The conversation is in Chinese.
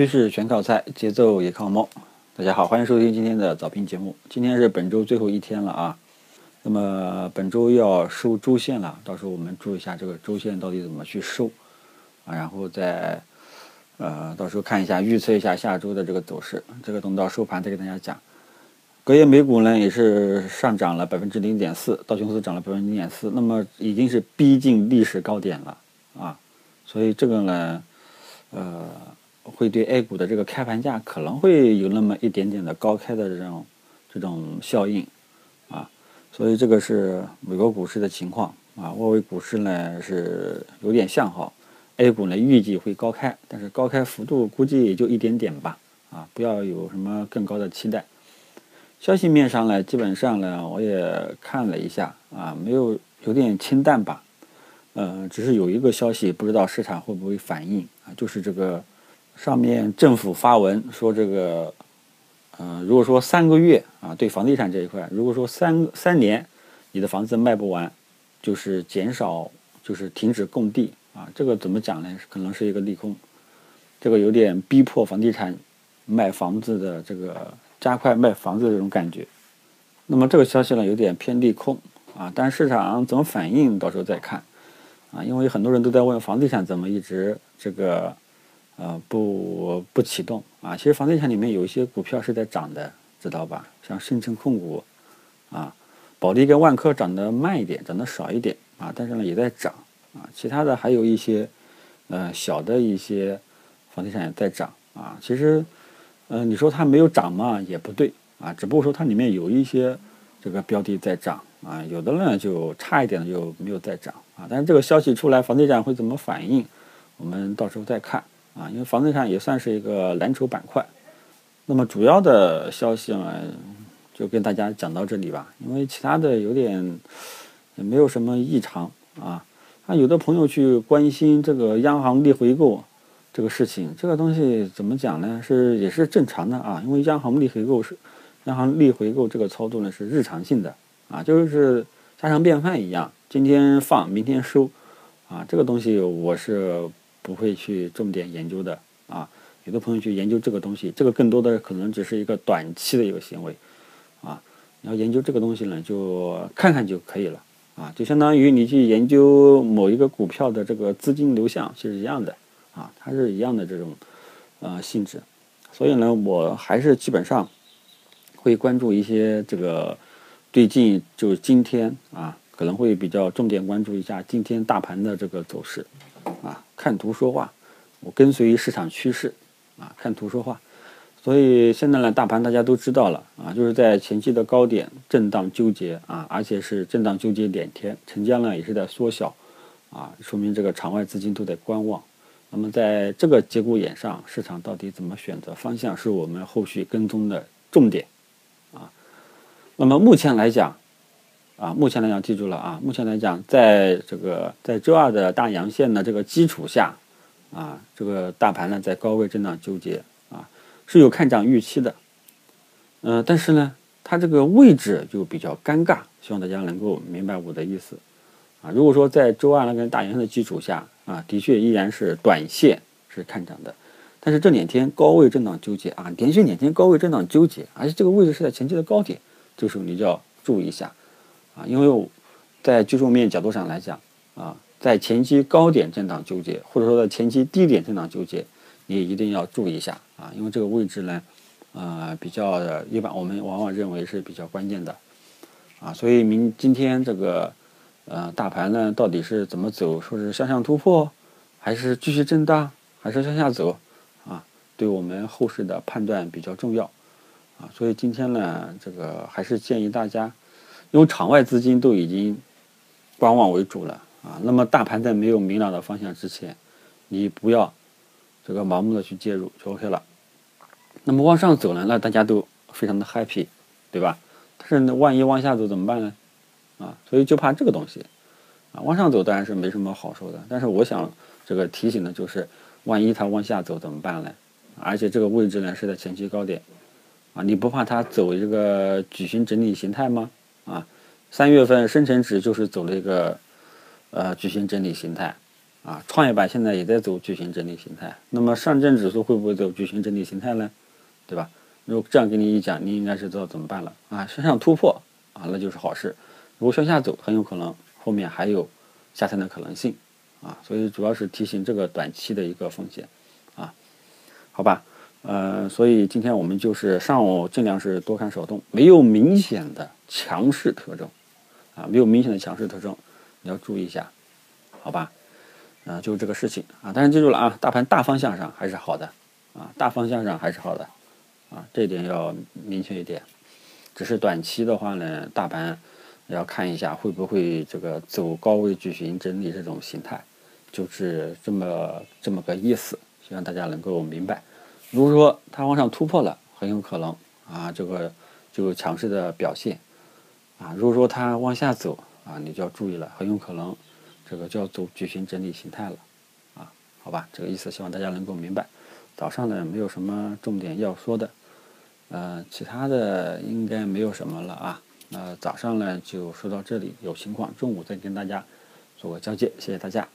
趋势全靠猜，节奏也靠摸。大家好，欢迎收听今天的早评节目。今天是本周最后一天了啊，那么本周要收周线了，到时候我们注意一下这个周线到底怎么去收啊，然后再呃到时候看一下预测一下下周的这个走势，这个等到收盘再给大家讲。隔夜美股呢也是上涨了百分之零点四，道琼斯涨了百分之零点四，那么已经是逼近历史高点了啊，所以这个呢，呃。会对 A 股的这个开盘价可能会有那么一点点的高开的这种这种效应啊，所以这个是美国股市的情况啊。外围股市呢是有点向好，A 股呢预计会高开，但是高开幅度估计也就一点点吧啊，不要有什么更高的期待。消息面上呢，基本上呢我也看了一下啊，没有有点清淡吧，呃，只是有一个消息不知道市场会不会反应啊，就是这个。上面政府发文说这个，嗯，如果说三个月啊，对房地产这一块，如果说三三年你的房子卖不完，就是减少，就是停止供地啊，这个怎么讲呢？可能是一个利空，这个有点逼迫房地产卖房子的这个加快卖房子的这种感觉。那么这个消息呢，有点偏利空啊，但市场怎么反应，到时候再看啊，因为很多人都在问房地产怎么一直这个。呃，不不启动啊！其实房地产里面有一些股票是在涨的，知道吧？像深成控股，啊，保利跟万科涨得慢一点，涨得少一点啊，但是呢也在涨啊。其他的还有一些，呃，小的一些房地产也在涨啊。其实，呃，你说它没有涨嘛，也不对啊。只不过说它里面有一些这个标的在涨啊，有的呢就差一点就没有在涨啊。但是这个消息出来，房地产会怎么反应？我们到时候再看。啊，因为房地产也算是一个蓝筹板块，那么主要的消息呢，就跟大家讲到这里吧。因为其他的有点也没有什么异常啊。那有的朋友去关心这个央行逆回购这个事情，这个东西怎么讲呢？是也是正常的啊。因为央行逆回购是央行逆回购这个操作呢是日常性的啊，就是家常便饭一样，今天放明天收啊。这个东西我是。不会去重点研究的啊，有的朋友去研究这个东西，这个更多的可能只是一个短期的一个行为啊。你要研究这个东西呢，就看看就可以了啊，就相当于你去研究某一个股票的这个资金流向是一样的啊，它是一样的这种呃性质。所以呢，我还是基本上会关注一些这个最近就是今天啊，可能会比较重点关注一下今天大盘的这个走势。啊，看图说话，我跟随市场趋势，啊，看图说话。所以现在呢，大盘大家都知道了啊，就是在前期的高点震荡纠结啊，而且是震荡纠结两天，成交量也是在缩小，啊，说明这个场外资金都在观望。那么在这个节骨眼上，市场到底怎么选择方向，是我们后续跟踪的重点，啊。那么目前来讲。啊，目前来讲，记住了啊！目前来讲，在这个在周二的大阳线的这个基础下，啊，这个大盘呢在高位震荡纠结啊，是有看涨预期的。嗯，但是呢，它这个位置就比较尴尬，希望大家能够明白我的意思啊。如果说在周二那根大阳线的基础下啊，的确依然是短线是看涨的，但是这两天高位震荡纠结啊，连续两天高位震荡纠结，而且这个位置是在前期的高点，这时候你就要注意一下。因为在技术面角度上来讲，啊，在前期高点震荡纠结，或者说在前期低点震荡纠结，你也一定要注意一下啊，因为这个位置呢，呃，比较一般，我们往往认为是比较关键的，啊，所以明今天这个呃大盘呢，到底是怎么走？说是向上突破，还是继续震荡，还是向下走？啊，对我们后市的判断比较重要，啊，所以今天呢，这个还是建议大家。因为场外资金都已经观望为主了啊，那么大盘在没有明朗的方向之前，你不要这个盲目的去介入就 OK 了。那么往上走呢，那大家都非常的 happy，对吧？但是那万一往下走怎么办呢？啊，所以就怕这个东西啊，往上走当然是没什么好说的，但是我想这个提醒的就是，万一它往下走怎么办呢？而且这个位置呢是在前期高点啊，你不怕它走这个矩形整理形态吗？啊，三月份深成指就是走了一个呃矩形整理形态，啊，创业板现在也在走矩形整理形态，那么上证指数会不会走矩形整理形态呢？对吧？如果这样给你一讲，你应该是知道怎么办了啊。向上突破啊，那就是好事；如果向下走，很有可能后面还有下探的可能性啊。所以主要是提醒这个短期的一个风险啊，好吧？呃，所以今天我们就是上午尽量是多看少动，没有明显的强势特征啊，没有明显的强势特征，你要注意一下，好吧？啊，就是这个事情啊，但是记住了啊，大盘大方向上还是好的啊，大方向上还是好的啊，这一点要明确一点。只是短期的话呢，大盘要看一下会不会这个走高位矩形整理这种形态，就是这么这么个意思，希望大家能够明白。如果说它往上突破了，很有可能啊，这个就强势的表现啊。如果说它往下走啊，你就要注意了，很有可能这个就要走矩形整理形态了啊。好吧，这个意思希望大家能够明白。早上呢没有什么重点要说的，呃，其他的应该没有什么了啊。那早上呢就说到这里，有情况中午再跟大家做个交接，谢谢大家。